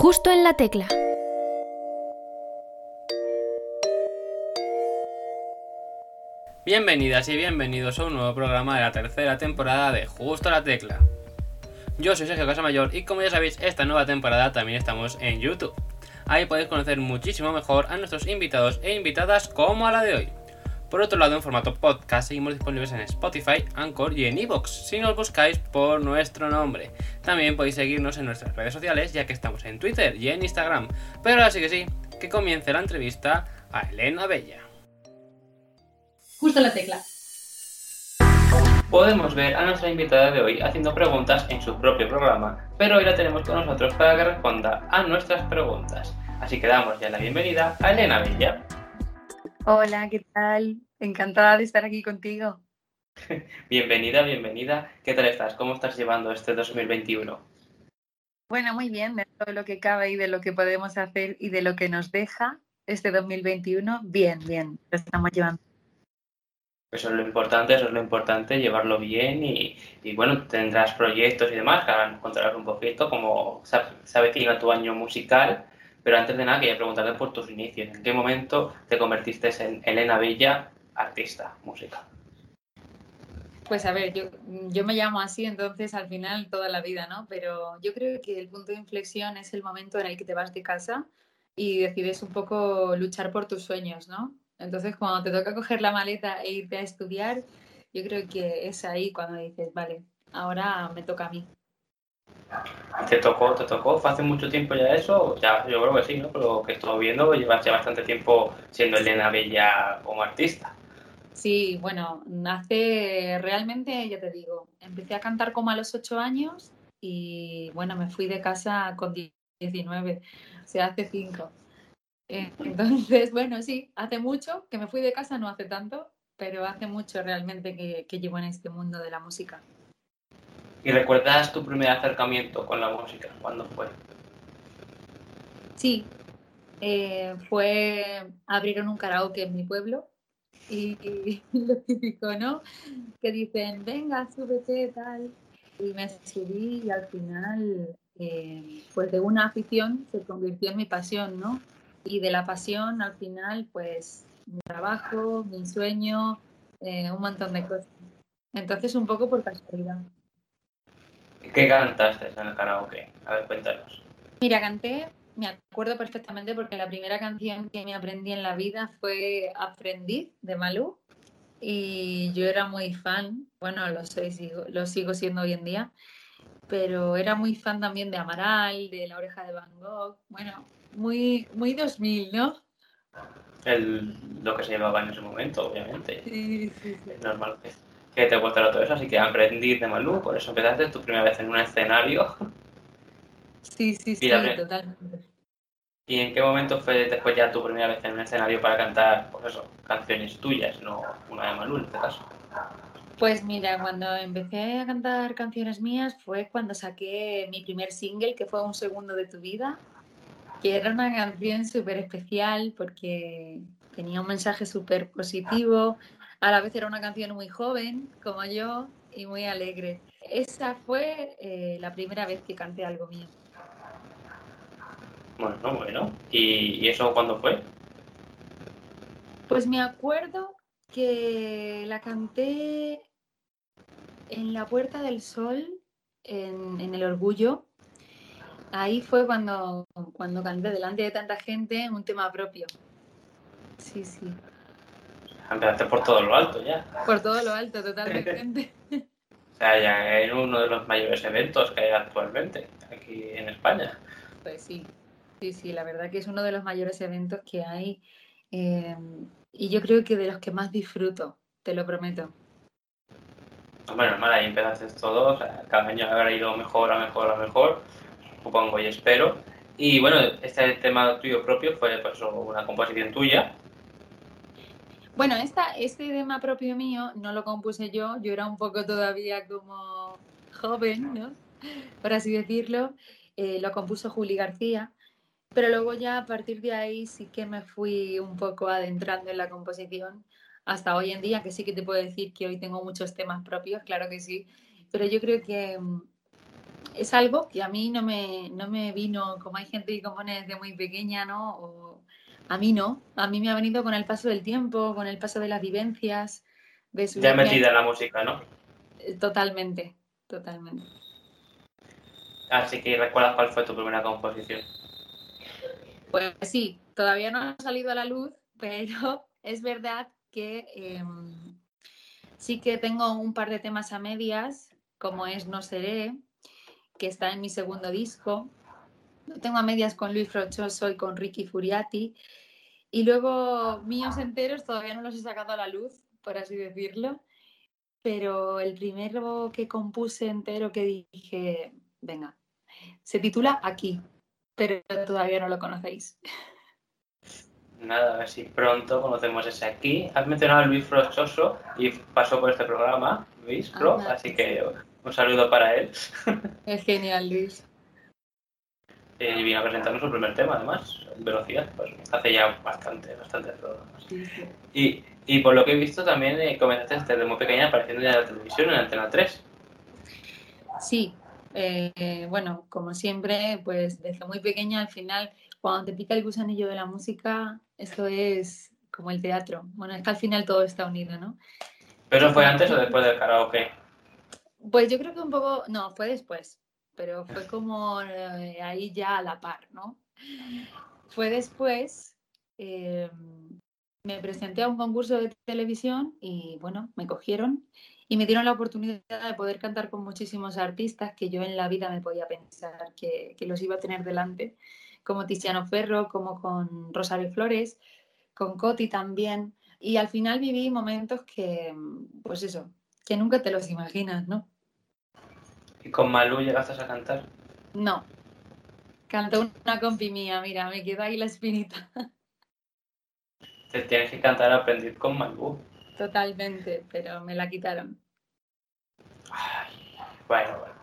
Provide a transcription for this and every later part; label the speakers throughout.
Speaker 1: Justo en la tecla.
Speaker 2: Bienvenidas y bienvenidos a un nuevo programa de la tercera temporada de Justo la Tecla. Yo soy Sergio Casamayor y como ya sabéis, esta nueva temporada también estamos en YouTube. Ahí podéis conocer muchísimo mejor a nuestros invitados e invitadas como a la de hoy. Por otro lado, en formato podcast seguimos disponibles en Spotify, Anchor y en Evox, si nos buscáis por nuestro nombre. También podéis seguirnos en nuestras redes sociales, ya que estamos en Twitter y en Instagram. Pero ahora sí que sí, que comience la entrevista a Elena Bella.
Speaker 3: Justo la tecla.
Speaker 2: Podemos ver a nuestra invitada de hoy haciendo preguntas en su propio programa, pero hoy la tenemos con nosotros para que responda a nuestras preguntas. Así que damos ya la bienvenida a Elena Bella.
Speaker 3: Hola, ¿qué tal? Encantada de estar aquí contigo.
Speaker 2: Bienvenida, bienvenida. ¿Qué tal estás? ¿Cómo estás llevando este 2021?
Speaker 3: Bueno, muy bien, de todo lo que cabe y de lo que podemos hacer y de lo que nos deja este 2021, bien, bien, lo estamos llevando.
Speaker 2: Eso es lo importante, eso es lo importante, llevarlo bien y, y bueno, tendrás proyectos y demás que ahora nos contarás un poquito, como se avecina tu año musical, pero antes de nada quería preguntarte por tus inicios. ¿En qué momento te convertiste en Elena Bella, artista, música?
Speaker 3: Pues a ver, yo, yo me llamo así, entonces al final toda la vida, ¿no? Pero yo creo que el punto de inflexión es el momento en el que te vas de casa y decides un poco luchar por tus sueños, ¿no? Entonces cuando te toca coger la maleta e irte a estudiar, yo creo que es ahí cuando dices, vale, ahora me toca a mí.
Speaker 2: ¿Te tocó, te tocó? ¿Fue hace mucho tiempo ya eso? Ya, yo creo que sí, ¿no? Pero que estuvo viendo, llevas ya bastante tiempo siendo Elena Bella como artista.
Speaker 3: Sí, bueno, nace realmente, ya te digo, empecé a cantar como a los ocho años y bueno, me fui de casa con 19, o sea, hace cinco. Eh, entonces, bueno, sí, hace mucho que me fui de casa, no hace tanto, pero hace mucho realmente que llevo en este mundo de la música.
Speaker 2: ¿Y recuerdas tu primer acercamiento con la música? ¿Cuándo fue?
Speaker 3: Sí, eh, fue, abrieron un karaoke en mi pueblo y, lo típico, ¿no? Que dicen, venga, súbete, tal. Y me subí y al final, eh, pues de una afición se convirtió en mi pasión, ¿no? Y de la pasión al final, pues mi trabajo, mi sueño, eh, un montón de cosas. Entonces, un poco por casualidad.
Speaker 2: ¿Qué cantaste en el karaoke? A ver, cuéntanos.
Speaker 3: Mira, canté, me acuerdo perfectamente porque la primera canción que me aprendí en la vida fue Aprendiz de Malú y yo era muy fan, bueno, lo, soy, sigo, lo sigo siendo hoy en día, pero era muy fan también de Amaral, de La Oreja de Van Gogh, bueno, muy, muy 2000, ¿no?
Speaker 2: El, lo que se llevaba en ese momento, obviamente.
Speaker 3: Sí, sí, sí.
Speaker 2: Es normal que que te gustara todo eso, así que aprendí de Malú, por eso empezaste tu primera vez en un escenario.
Speaker 3: Sí, sí, sí,
Speaker 2: Y
Speaker 3: totalmente.
Speaker 2: ¿Y en qué momento fue después ya tu primera vez en un escenario para cantar, pues eso, canciones tuyas, no una de Malú en este caso?
Speaker 3: Pues mira, cuando empecé a cantar canciones mías fue cuando saqué mi primer single, que fue Un segundo de tu vida, que era una canción súper especial porque tenía un mensaje súper positivo, a la vez era una canción muy joven, como yo, y muy alegre. Esa fue eh, la primera vez que canté algo mío.
Speaker 2: Bueno, no, bueno. ¿Y, y eso cuándo fue?
Speaker 3: Pues me acuerdo que la canté en la Puerta del Sol, en, en El Orgullo. Ahí fue cuando, cuando canté delante de tanta gente un tema propio. Sí, sí.
Speaker 2: Empezaste por todo lo alto ya.
Speaker 3: Por todo lo alto, totalmente.
Speaker 2: O sea, ya en uno de los mayores eventos que hay actualmente aquí en España.
Speaker 3: Pues sí, sí, sí, la verdad que es uno de los mayores eventos que hay eh, y yo creo que de los que más disfruto, te lo prometo.
Speaker 2: Bueno, normal, ahí empezaste todo, o sea, cada año habrá ido mejor, a mejor, a mejor, supongo y espero. Y bueno, este tema tuyo propio fue pues una composición tuya.
Speaker 3: Bueno, esta, este tema propio mío no lo compuse yo, yo era un poco todavía como joven, ¿no? Por así decirlo. Eh, lo compuso Juli García, pero luego ya a partir de ahí sí que me fui un poco adentrando en la composición hasta hoy en día, que sí que te puedo decir que hoy tengo muchos temas propios, claro que sí, pero yo creo que mm, es algo que a mí no me, no me vino, como hay gente que compone desde muy pequeña, ¿no? A mí no, a mí me ha venido con el paso del tiempo, con el paso de las vivencias.
Speaker 2: De ya metida en la música, ¿no?
Speaker 3: Eh, totalmente, totalmente.
Speaker 2: Así que recuerdas cuál fue tu primera composición.
Speaker 3: Pues sí, todavía no ha salido a la luz, pero es verdad que em, sí que tengo un par de temas a medias, como es No Seré, que está en mi segundo disco. Lo tengo a medias con Luis Frochoso y con Ricky Furiati. Y luego míos enteros todavía no los he sacado a la luz, por así decirlo. Pero el primero que compuse entero que dije, venga, se titula Aquí, pero todavía no lo conocéis.
Speaker 2: Nada, a ver si pronto conocemos ese aquí. Has mencionado a Luis Frochoso y pasó por este programa, Luis Pro, así que un saludo para él.
Speaker 3: Es genial, Luis.
Speaker 2: Y vino a presentarnos su primer tema, además, velocidad, pues hace ya bastante, bastante programas. Y, y por lo que he visto también eh, comenzaste desde muy pequeña apareciendo ya en la televisión, en Antena 3.
Speaker 3: Sí, eh, bueno, como siempre, pues desde muy pequeña al final, cuando te pica el gusanillo de la música, esto es como el teatro. Bueno, es que al final todo está unido, ¿no?
Speaker 2: ¿Pero fue antes o después del karaoke?
Speaker 3: Pues yo creo que un poco, no, fue después, pero fue como eh, ahí ya a la par, ¿no? Fue después, eh, me presenté a un concurso de televisión y bueno, me cogieron y me dieron la oportunidad de poder cantar con muchísimos artistas que yo en la vida me podía pensar que, que los iba a tener delante, como Tiziano Ferro, como con Rosario Flores, con Coti también. Y al final viví momentos que, pues eso, que nunca te los imaginas, ¿no?
Speaker 2: ¿Y con Malú llegaste a cantar?
Speaker 3: No. Cantó una compi mía, mira, me quedó ahí la espinita.
Speaker 2: Te tienes que cantar Aprendiz con Malú.
Speaker 3: Totalmente, pero me la quitaron.
Speaker 2: bueno, bueno.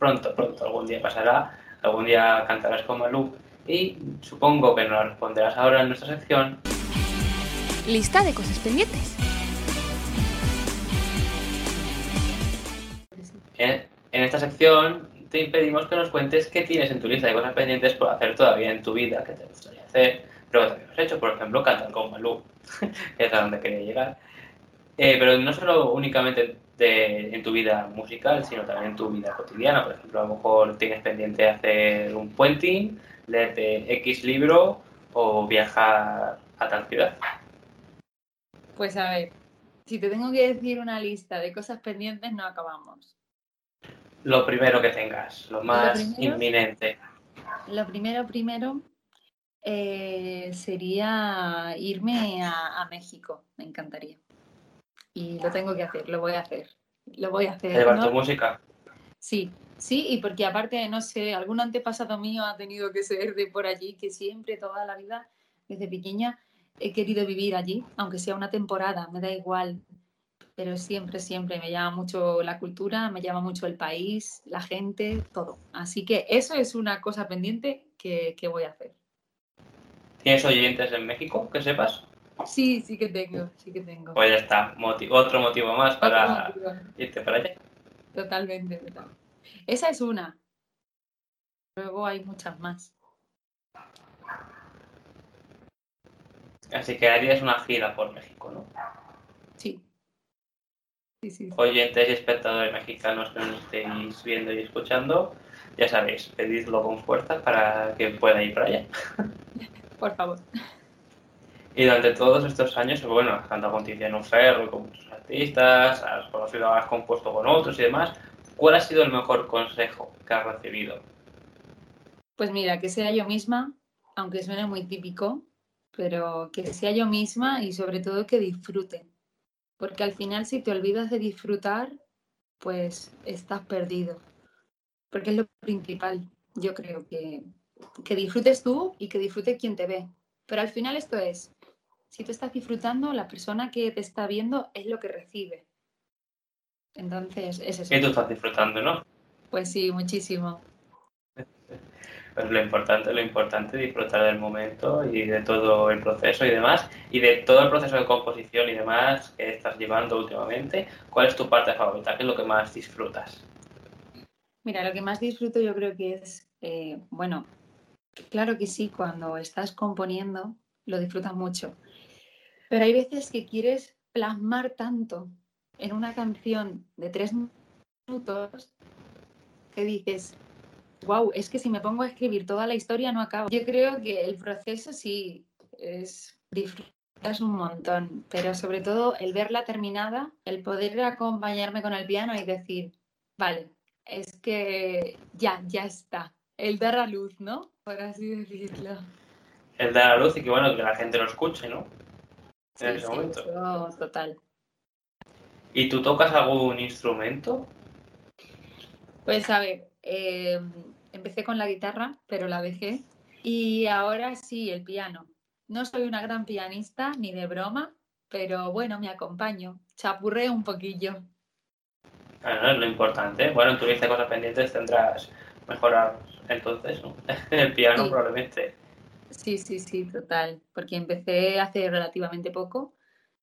Speaker 2: Pronto, pronto, algún día pasará. Algún día cantarás con Malú. Y supongo que nos responderás ahora en nuestra sección.
Speaker 1: Lista de cosas pendientes.
Speaker 2: Esta sección te impedimos que nos cuentes qué tienes en tu lista de cosas pendientes por hacer todavía en tu vida, que te gustaría hacer, pero que todavía has hecho. Por ejemplo, cantar con Malú, es a donde quería llegar. Eh, pero no solo únicamente en tu vida musical, sino también en tu vida cotidiana. Por ejemplo, a lo mejor tienes pendiente hacer un puenting, leerte X libro o viajar a tal ciudad.
Speaker 3: Pues a ver, si te tengo que decir una lista de cosas pendientes, no acabamos.
Speaker 2: Lo primero que tengas, lo más inminente.
Speaker 3: Lo primero, primero, eh, sería irme a, México, me encantaría. Y lo tengo que hacer, lo voy a hacer. Lo voy a hacer.
Speaker 2: ¿Llevar tu música?
Speaker 3: Sí, sí, y porque aparte, no sé, algún antepasado mío ha tenido que ser de por allí, que siempre, toda la vida, desde pequeña, he querido vivir allí, aunque sea una temporada, me da igual, pero siempre, siempre me llama mucho la cultura, me llama mucho el país, la gente, todo. Así que eso es una cosa pendiente que, voy a hacer.
Speaker 2: ¿Tienes oyentes en México, que sepas?
Speaker 3: Sí, sí que tengo, sí que tengo.
Speaker 2: Pues ya está, otro motivo más para irte para allá.
Speaker 3: Totalmente, Esa es una. Luego hay muchas más.
Speaker 2: Así que harías una gira por México, ¿no?
Speaker 3: Sí.
Speaker 2: Oyentes y espectadores mexicanos que nos estéis viendo y escuchando, ya sabéis, pedidlo con fuerza para que pueda ir para allá.
Speaker 3: Por favor.
Speaker 2: Y durante todos estos años, bueno, has cantado con Tiziano Ferro, con muchos artistas, has conocido, has compuesto con otros y demás. ¿Cuál ha sido el mejor consejo que has recibido?
Speaker 3: Pues mira, que sea yo misma, aunque suene muy típico, pero que sea yo misma y sobre todo que disfrute porque al final si te olvidas de disfrutar, pues estás perdido. Porque es lo principal, yo creo que, que disfrutes tú y que disfrute quien te ve. Pero al final esto es, si tú estás disfrutando, la persona que te está viendo es lo que recibe. Entonces, es eso.
Speaker 2: Y tú estás disfrutando, ¿no?
Speaker 3: Pues sí, muchísimo.
Speaker 2: Pues lo importante, lo importante es disfrutar del momento y de todo el proceso y demás, y de todo el proceso de composición y demás que estás llevando últimamente. ¿Cuál es tu parte favorita? ¿Qué es lo que más disfrutas?
Speaker 3: Mira, lo que más disfruto yo creo que es, eh, bueno, claro que sí, cuando estás componiendo lo disfrutas mucho, pero hay veces que quieres plasmar tanto en una canción de tres minutos que dices, wow, es que si me pongo a escribir toda la historia no acabo. Yo creo que el proceso sí es disfrutas un montón, pero sobre todo el verla terminada, el poder acompañarme con el piano y decir, vale, es que ya, ya está. El dar a luz, ¿no? Por así decirlo.
Speaker 2: El dar a luz y que bueno, que la gente lo escuche, ¿no?
Speaker 3: En ese momento. total.
Speaker 2: ¿Y tú tocas algún instrumento?
Speaker 3: Pues a ver, em, empecé con la guitarra, pero la dejé. Y ahora sí, el piano. No soy una gran pianista ni de broma, pero bueno, me acompaño. Chapurré un poquillo.
Speaker 2: Bueno, es lo importante. Bueno, tú dices cosas pendientes, tendrás mejorar entonces, ¿no? el piano probablemente.
Speaker 3: Sí, sí, sí, total. Porque empecé hace relativamente poco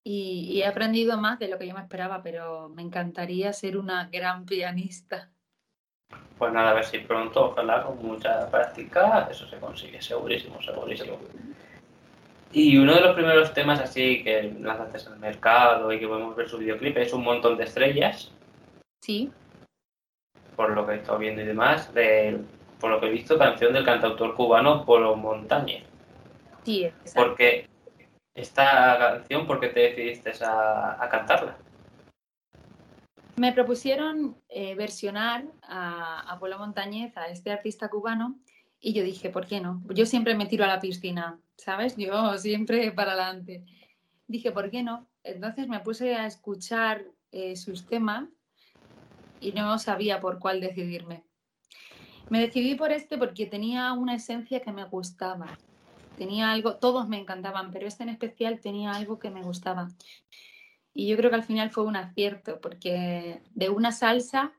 Speaker 3: y, he aprendido más de lo que yo me esperaba, pero me encantaría ser una gran pianista.
Speaker 2: Pues nada, a ver si pronto, ojalá con mucha práctica, eso se consigue, segurísimo, segurísimo. Y uno de los primeros temas así que lanzaste al mercado y que podemos ver su videoclip es un montón de estrellas.
Speaker 3: Sí.
Speaker 2: Por lo que he estado viendo y demás, de, por lo que he visto, canción del cantautor cubano Polo Montañez.
Speaker 3: Sí, exacto.
Speaker 2: Porque esta canción, ¿por qué te decidiste a, cantarla?
Speaker 3: Me propusieron eh, versionar a, a Polo Montañez, a este artista cubano, y yo dije, ¿por qué no? Yo siempre me tiro a la piscina, ¿sabes? Yo siempre para adelante. Dije, ¿por qué no? Entonces me puse a escuchar eh, sus temas y no sabía por cuál decidirme. Me decidí por este porque tenía una esencia que me gustaba. Tenía algo, todos me encantaban, pero este en especial tenía algo que me gustaba. Y yo creo que al final fue un acierto, porque de una salsa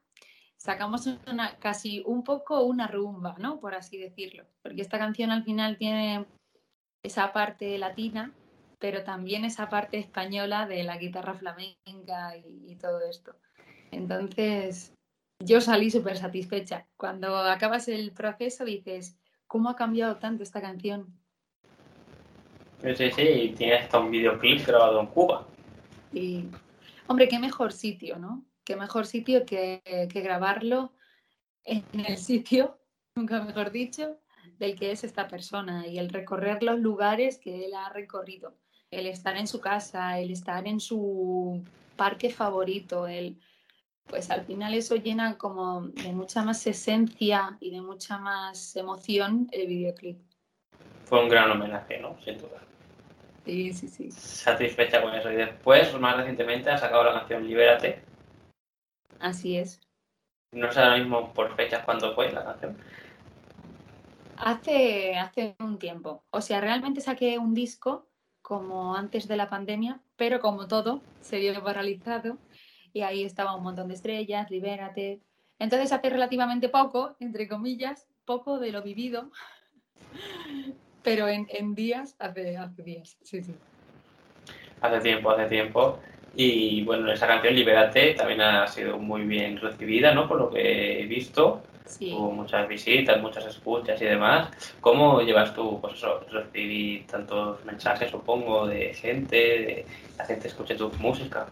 Speaker 3: sacamos una, casi un poco una rumba, ¿no? Por así decirlo. Porque esta canción al final tiene esa parte latina, pero también esa parte española de la guitarra flamenca y, y todo esto. Entonces, yo salí súper satisfecha. Cuando acabas el proceso dices, ¿cómo ha cambiado tanto esta canción?
Speaker 2: Sí, sí, y tienes hasta un videoclip grabado en Cuba.
Speaker 3: Y, hombre, qué mejor sitio, ¿no? Qué mejor sitio que, que grabarlo en el sitio, nunca mejor dicho, del que es esta persona y el recorrer los lugares que él ha recorrido, el estar en su casa, el estar en su parque favorito, el pues al final eso llena como de mucha más esencia y de mucha más emoción el videoclip.
Speaker 2: Fue un gran homenaje, ¿no? Sin duda.
Speaker 3: Sí, sí, sí.
Speaker 2: Satisfecha con eso. Y después, más recientemente, ha sacado la canción Libérate.
Speaker 3: Así es.
Speaker 2: No sé ahora mismo por fechas cuándo fue la canción.
Speaker 3: Hace, hace un tiempo. O sea, realmente saqué un disco como antes de la pandemia, pero como todo, se vio paralizado y ahí estaba un montón de estrellas, libérate. Entonces hace relativamente poco, entre comillas, poco de lo vivido, pero en, días, hace, hace días, sí, sí.
Speaker 2: Hace tiempo, hace tiempo. Y bueno, esa canción, Libérate, también ha sido muy bien recibida, ¿no? Por lo que he visto. Sí. Hubo muchas visitas, muchas escuchas y demás. ¿Cómo llevas tú, pues eso, recibir tantos mensajes, supongo, de gente, de la gente escuche tu música?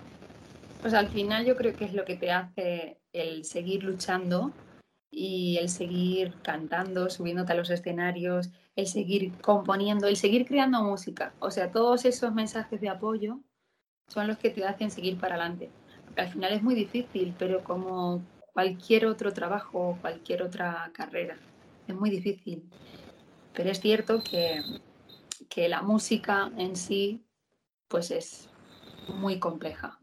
Speaker 3: Pues al final yo creo que es lo que te hace el seguir luchando y el seguir cantando, subiéndote a los escenarios, el seguir componiendo, el seguir creando música. O sea, todos esos mensajes de apoyo son los que te hacen seguir para adelante. Porque al final es muy difícil, pero como cualquier otro trabajo o cualquier otra carrera, es muy difícil. Pero es cierto que, que la música en sí, pues es muy compleja.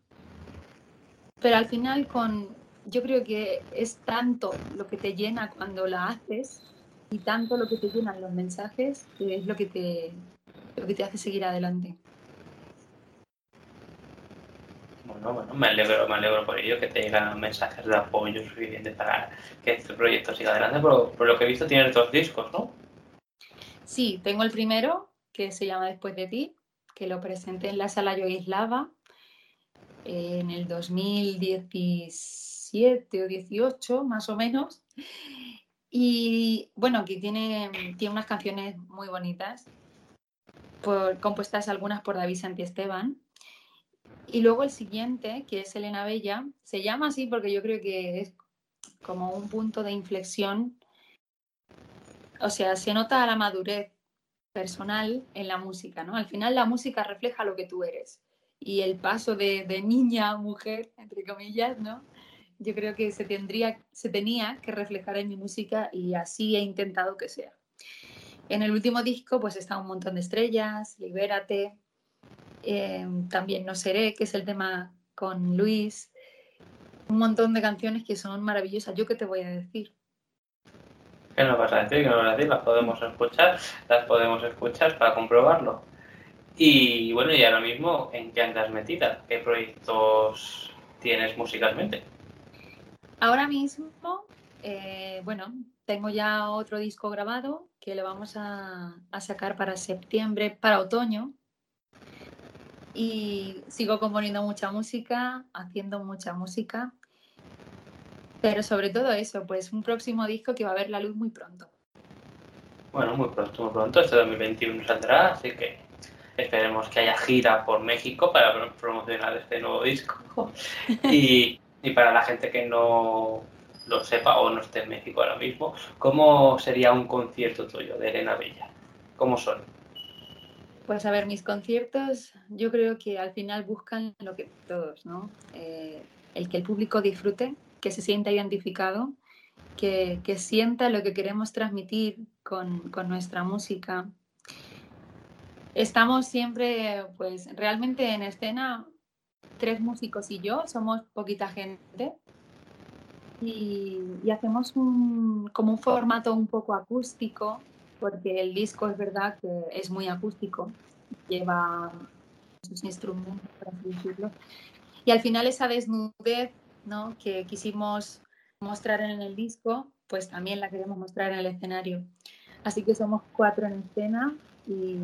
Speaker 3: Pero al final con, yo creo que es tanto lo que te llena cuando la haces y tanto lo que te llenan los mensajes que es lo que te, lo que te hace seguir adelante.
Speaker 2: Bueno, bueno, me alegro, me alegro por ello que te llegan mensajes de apoyo suficientes para que este proyecto siga adelante. Por, por lo que he visto tienes dos discos, ¿no?
Speaker 3: Sí, tengo el primero que se llama Después de ti, que lo presenté en la sala Yogislava en el 2017 17 o 18, más o menos. Y bueno, aquí tiene, tiene unas canciones muy bonitas, compuestas algunas por David Santiesteban. Y luego el siguiente, que es Elena Bella, se llama así porque yo creo que es como un punto de inflexión. O sea, se nota la madurez personal en la música, ¿no? Al final la música refleja lo que tú eres. Y el paso de, de niña a mujer, entre comillas, ¿no? Yo creo que se, tendría, se tenía que reflejar en mi música y así he intentado que sea. En el último disco pues está un montón de estrellas, Libérate, eh, también No Seré, que es el tema con Luis, un montón de canciones que son maravillosas. ¿Yo qué te voy a decir?
Speaker 2: ¿Qué nos vas a decir? ¿Qué nos vas a decir? Las podemos escuchar, las podemos escuchar para comprobarlo. Y bueno, y ahora mismo, ¿en qué andas metida? ¿Qué proyectos tienes musicalmente?
Speaker 3: Ahora mismo, eh, bueno, tengo ya otro disco grabado que lo vamos a, a sacar para septiembre, para otoño, y sigo componiendo mucha música, haciendo mucha música, pero sobre todo eso, pues un próximo disco que va a ver la luz muy pronto.
Speaker 2: Bueno, muy pronto, muy pronto, este 2021 saldrá, así que esperemos que haya gira por México para promocionar este nuevo disco. y, y para la gente que no lo sepa o no esté en México ahora mismo, ¿cómo sería un concierto tuyo de Elena Bella? ¿Cómo son?
Speaker 3: Pues a ver, mis conciertos yo creo que al final buscan lo que todos, ¿no? Eh, el que el público disfrute, que se sienta identificado, que, que sienta lo que queremos transmitir con, con, nuestra música. Estamos siempre, pues realmente en escena, tres músicos y yo, somos poquita gente. Y, hacemos como un formato un poco acústico, porque el disco es verdad que es muy acústico, lleva sus instrumentos, para decirlo. Y al final esa desnudez ¿no? que quisimos mostrar en el disco, pues también la queremos mostrar en el escenario. Así que somos cuatro en escena y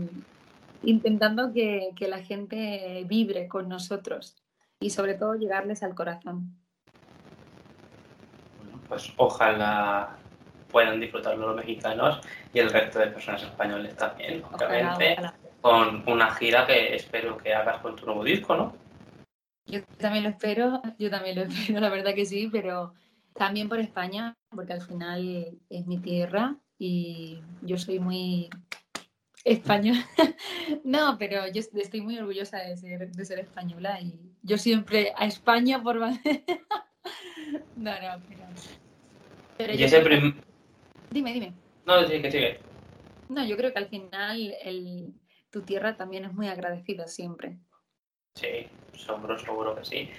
Speaker 3: intentando que, que la gente vibre con nosotros y sobre todo llegarles al corazón.
Speaker 2: Bueno, pues ojalá puedan disfrutarlo los mexicanos y el resto de personas españoles también, obviamente, ojalá, ojalá. con una gira que espero que hagas con tu nuevo disco, ¿no?
Speaker 3: Yo también lo espero, yo también lo espero, la verdad que sí, pero también por España, porque al final es mi tierra y yo soy muy española. no, pero yo estoy muy orgullosa de ser, de ser española y yo siempre a España por... no, no, pero...
Speaker 2: pero prim...
Speaker 3: Dime, dime.
Speaker 2: No, sí, que sigue.
Speaker 3: No, yo creo que al final el, tu tierra también es muy agradecida siempre.
Speaker 2: Sí, seguro, seguro que sí,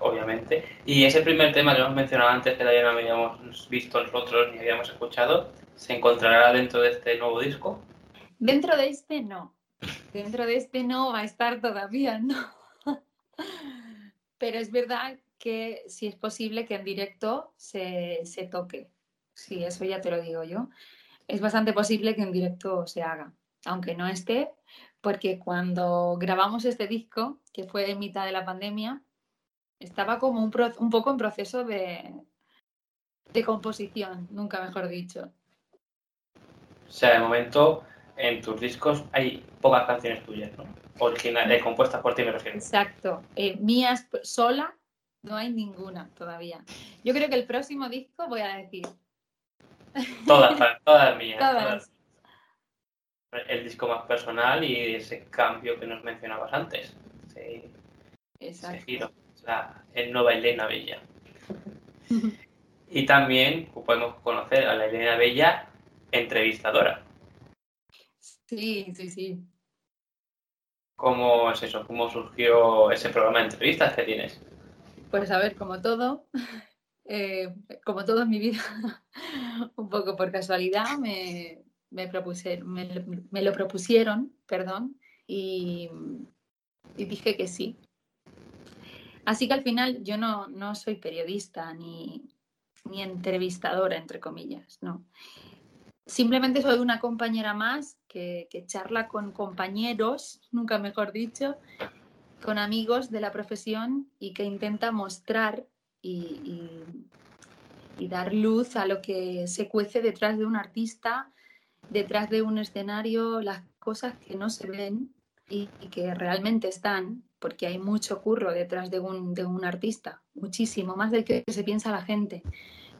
Speaker 2: obviamente. Y ese primer tema que hemos mencionado antes, que todavía no habíamos visto nosotros ni habíamos escuchado, ¿se encontrará dentro de este nuevo disco?
Speaker 3: Dentro de este no. Dentro de este no va a estar todavía, no. Pero es verdad que si es posible que en directo se, se toque. Sí, eso ya te lo digo yo. Es bastante posible que en directo se haga, aunque no esté, porque cuando grabamos este disco, que fue en mitad de la pandemia, estaba como un, pro, un poco en proceso de, de, composición, nunca mejor dicho.
Speaker 2: O sea, de momento en tus discos hay pocas canciones tuyas, ¿no? Originales, compuestas por ti, me refiero.
Speaker 3: Exacto. Eh, mías sola no hay ninguna todavía. Yo creo que el próximo disco voy a decir.
Speaker 2: Todas, todas mías.
Speaker 3: Todas.
Speaker 2: todas el disco más personal y ese cambio que nos mencionabas antes. Ese, ese giro. La, el nueva Elena Bella. y también podemos conocer a la Elena Bella entrevistadora.
Speaker 3: Sí, sí, sí.
Speaker 2: ¿Cómo es eso? ¿Cómo surgió ese programa de entrevistas que tienes?
Speaker 3: Pues a ver, como todo, eh, como todo en mi vida, un poco por casualidad, me, me, propusieron, me, me lo propusieron, perdón, y, y, dije que sí. Así que al final yo no, no soy periodista ni, ni entrevistadora, entre comillas, no. Simplemente soy una compañera más que, charla con compañeros, nunca mejor dicho, con amigos de la profesión y que intenta mostrar y, y dar luz a lo que se cuece detrás de un artista, detrás de un escenario, las cosas que no se ven y, que realmente están, porque hay mucho curro detrás de un, de un artista, muchísimo, más del que se piensa la gente.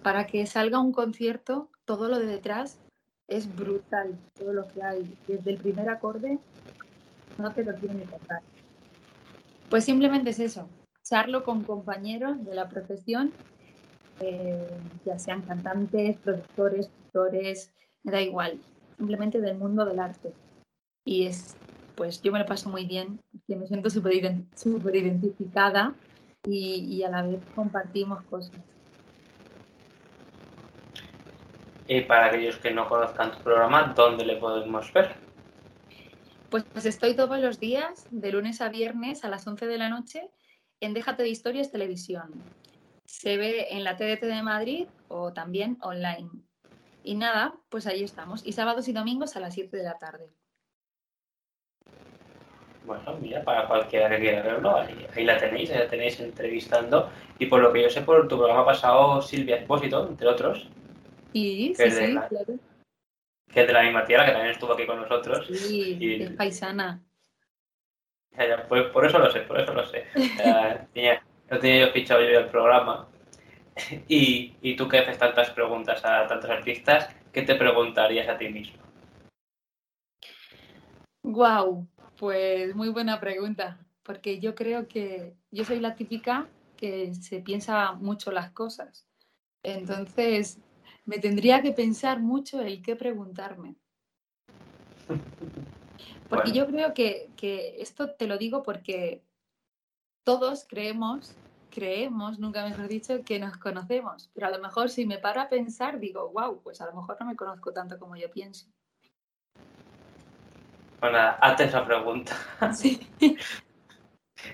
Speaker 3: Para que salga un concierto, todo lo de detrás es brutal, todo lo que hay, desde el primer acorde, no te lo quieren ni contar. Pues simplemente es eso, charlo con compañeros de la profesión eh, ya sean cantantes, productores, actores, me da igual, simplemente del mundo del arte. Y es, pues yo me lo paso muy bien, que me siento súper identificada y, a la vez compartimos cosas.
Speaker 2: Y para aquellos que no conozcan tu programa, ¿dónde le podemos ver?
Speaker 3: Pues, pues estoy todos los días, de lunes a viernes a las 11 de la noche, en Déjate de Historias Televisión se ve en la TDT de Madrid o también online. Y nada, pues ahí estamos. Y sábados y domingos a las 7 de la tarde.
Speaker 2: Bueno, mira, para cualquiera que quiera verlo, ahí, la tenéis, ahí la tenéis entrevistando. Y por lo que yo sé, por tu programa pasado, Silvia Espósito, entre otros.
Speaker 3: Sí, sí, sí, claro.
Speaker 2: Que es de la misma tierra, que también estuvo aquí con nosotros.
Speaker 3: Sí, y... es paisana.
Speaker 2: pues por eso lo sé, por eso lo sé. no tenía yo fichado yo el programa. Y, y, tú que haces tantas preguntas a tantos artistas, ¿qué te preguntarías a ti mismo?
Speaker 3: Wow, pues muy buena pregunta, porque yo creo que yo soy la típica que se piensa mucho las cosas. Entonces, me tendría que pensar mucho el qué preguntarme. Porque yo creo que, que esto te lo digo porque todos creemos, creemos, nunca mejor dicho, que nos conocemos. Pero a lo mejor si me paro a pensar, digo, wow, pues a lo mejor no me conozco tanto como yo pienso.
Speaker 2: Bueno, hazte esa pregunta. Sí.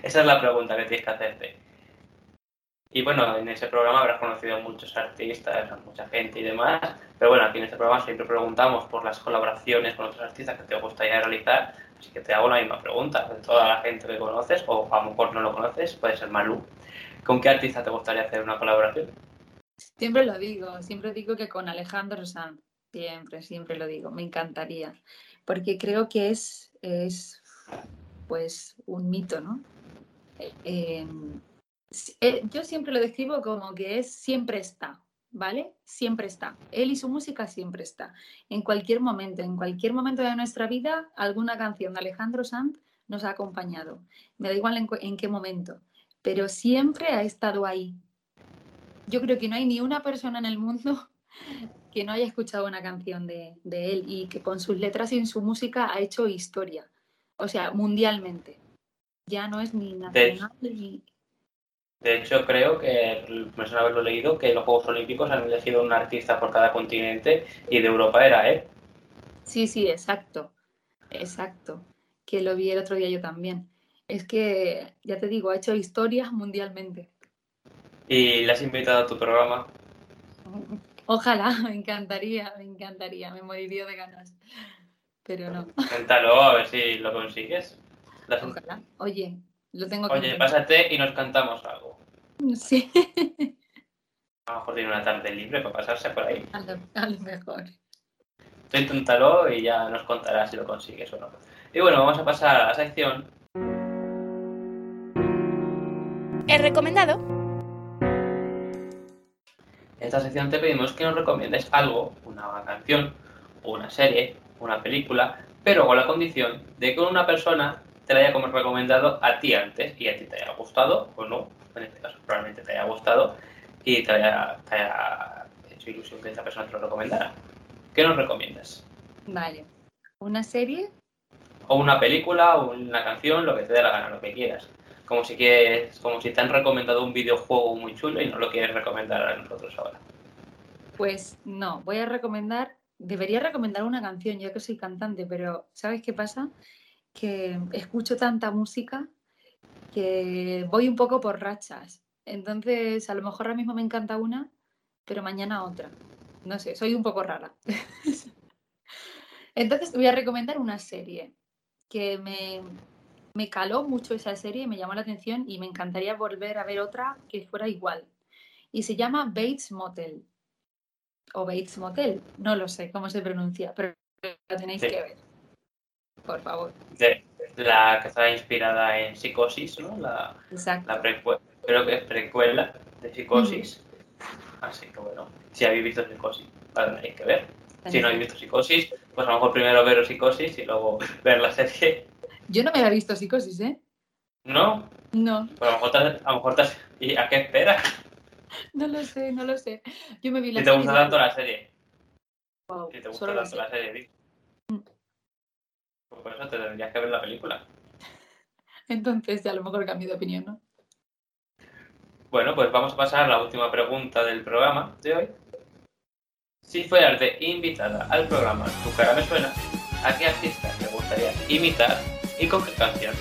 Speaker 2: esa es la pregunta que tienes que hacerte. Y bueno, en ese programa habrás conocido a muchos artistas, a mucha gente y demás. Pero bueno, aquí en este programa siempre preguntamos por las colaboraciones con otros artistas que te gustaría realizar. Así que te hago la misma pregunta. De toda la gente que conoces, o a lo mejor no lo conoces, puede ser Malú. ¿Con qué artista te gustaría hacer una colaboración?
Speaker 3: Siempre lo digo, siempre digo que con Alejandro Sanz. Siempre, siempre lo digo. Me encantaría. Porque creo que es, es pues, un mito, ¿no? Eh, eh, yo siempre lo describo como que es siempre está, ¿vale? Siempre está. Él y su música siempre está. En cualquier momento, en cualquier momento de nuestra vida, alguna canción de Alejandro Sanz nos ha acompañado. Me da igual en, qué momento, pero siempre ha estado ahí. Yo creo que no hay ni una persona en el mundo que no haya escuchado una canción de, él y que con sus letras y en su música ha hecho historia. O sea, mundialmente. Ya no es ni nacional ni,
Speaker 2: de hecho, creo que, me suena haberlo leído, que los Juegos Olímpicos han elegido un artista por cada continente y de Europa era él.
Speaker 3: Sí, sí, exacto. Exacto. Que lo vi el otro día yo también. Es que, ya te digo, ha hecho historias mundialmente.
Speaker 2: ¿Y le has invitado a tu programa?
Speaker 3: Ojalá, me encantaría, me encantaría, me moriría de ganas. Pero no.
Speaker 2: Inténtalo a ver si lo consigues.
Speaker 3: Ojalá. Oye, lo tengo que
Speaker 2: Oye, pásate y nos cantamos algo.
Speaker 3: Sí.
Speaker 2: A lo mejor tiene una tarde libre para pasarse por ahí.
Speaker 3: A lo, mejor.
Speaker 2: Tú inténtalo y ya nos contarás si lo consigues o no. Y bueno, vamos a pasar a la sección.
Speaker 1: He recomendado.
Speaker 2: En esta sección te pedimos que nos recomiendes algo, una canción, una serie, una película, pero con la condición de que una persona te la haya como recomendado a ti antes y a ti te haya gustado o no, en este caso probablemente te haya gustado y te haya, hecho ilusión que esta persona te lo recomendara. ¿Qué nos recomiendas?
Speaker 3: Vale. ¿Una serie?
Speaker 2: O una película, o una canción, lo que te dé la gana, lo que quieras. Como si quieres, como si te han recomendado un videojuego muy chulo y no lo quieres recomendar a nosotros ahora.
Speaker 3: Pues no, voy a recomendar, debería recomendar una canción, ya que soy cantante, pero ¿sabes qué pasa? Que escucho tanta música que voy un poco por rachas. Entonces, a lo mejor ahora mismo me encanta una, pero mañana otra. No sé, soy un poco rara. Entonces, voy a recomendar una serie que me, me caló mucho esa serie, me llamó la atención y me encantaría volver a ver otra que fuera igual. y se llama Bates Motel. O Bates Motel, no lo sé cómo se pronuncia, pero lo tenéis
Speaker 2: Sí.
Speaker 3: que ver. Por favor.
Speaker 2: De la que está inspirada en Psicosis, ¿no? La,
Speaker 3: Exacto.
Speaker 2: la creo que es precuela de Psicosis. Así que bueno, si habéis visto Psicosis, la tenéis que ver. Si no habéis visto Psicosis, pues a lo mejor primero veros Psicosis y luego ver la serie.
Speaker 3: Yo no me había visto psicosis, ¿eh?
Speaker 2: ¿No?
Speaker 3: No,
Speaker 2: Pues a lo mejor te, a lo mejor te ¿Y a qué esperas?
Speaker 3: no lo sé, no lo sé. Yo me vi la
Speaker 2: Si te gusta
Speaker 3: y
Speaker 2: tanto la serie.
Speaker 3: wow,
Speaker 2: Si te gusta tanto la serie, por eso te tendrías que ver la película.
Speaker 3: Entonces ya a lo mejor cambio de opinión, ¿no?
Speaker 2: Bueno, pues vamos a pasar a la última pregunta del programa de hoy. Si fueras de invitada al programa Tu cara me suena, ¿a qué artista te gustaría imitar y con qué canción?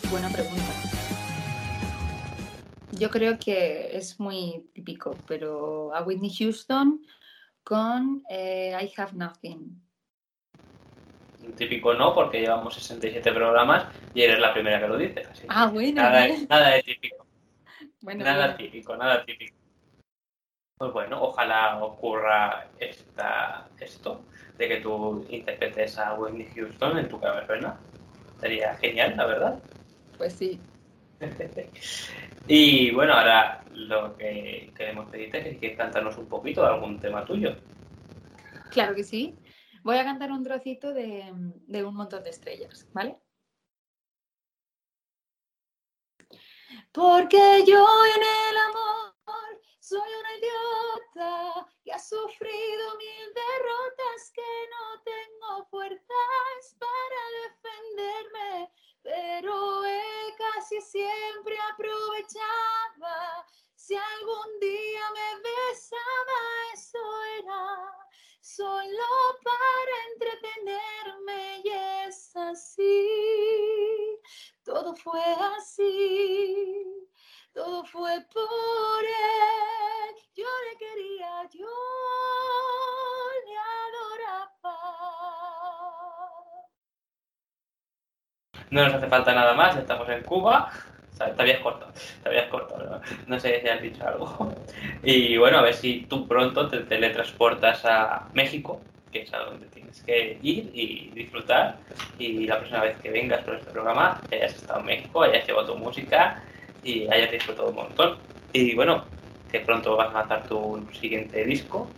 Speaker 3: Pues, Buena pregunta. Yo creo que es muy típico, pero a Whitney Houston con eh, I Have Nothing.
Speaker 2: Un típico no, porque llevamos 67 programas y eres la primera que lo dice. así
Speaker 3: Ah, bueno.
Speaker 2: nada, nada de típico,
Speaker 3: bueno,
Speaker 2: nada
Speaker 3: bueno.
Speaker 2: típico, nada típico. Pues bueno, ojalá ocurra esta, esto, de que tú interpretes a Whitney Houston en tu suena. Sería genial, la verdad.
Speaker 3: Pues sí.
Speaker 2: Y bueno, ahora lo que queremos pedirte es que cantarnos un poquito de algún tema tuyo.
Speaker 3: Claro que sí. Voy a cantar un trocito de, de un montón de estrellas, ¿vale? Porque yo en el amor soy una idiota que ha sufrido mil derrotas, que no tengo fuerzas para defenderme, pero él casi siempre aprovechaba. Si algún día me besaba, eso era solo para entretenerme y es así. Todo fue así, todo fue por él. Yo le quería, yo
Speaker 2: No nos hace falta nada más, estamos en Cuba. O sea, Te habías cortado, te habías cortado, ¿no? no sé si has dicho algo. Y bueno, a ver si tú pronto te teletransportas a México, que es a donde tienes que ir y disfrutar. Y la próxima vez que vengas por este programa, hayas estado en México, hayas llevado tu música y hayas disfrutado un montón. Y bueno, que pronto vas a lanzar tu siguiente disco,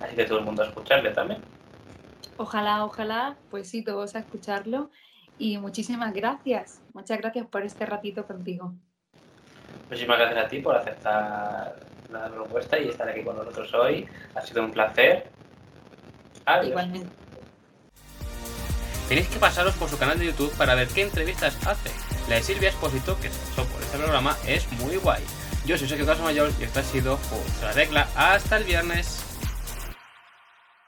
Speaker 2: así que todo el mundo a escucharle también.
Speaker 3: Ojalá, ojalá, pues sí, todos a escucharlo. Y muchísimas gracias. Muchas gracias por este ratito contigo.
Speaker 2: Muchísimas gracias a ti por aceptar la propuesta y estar aquí con nosotros hoy. Ha sido un placer. Adiós.
Speaker 3: Igualmente.
Speaker 2: Tenéis que pasaros por su canal de YouTube para ver qué entrevistas hace. La de Silvia Espósito, que se pasó por este programa, es muy guay. Yo soy Sergio Mayor y esto ha sido Justo la Tecla. Hasta el viernes.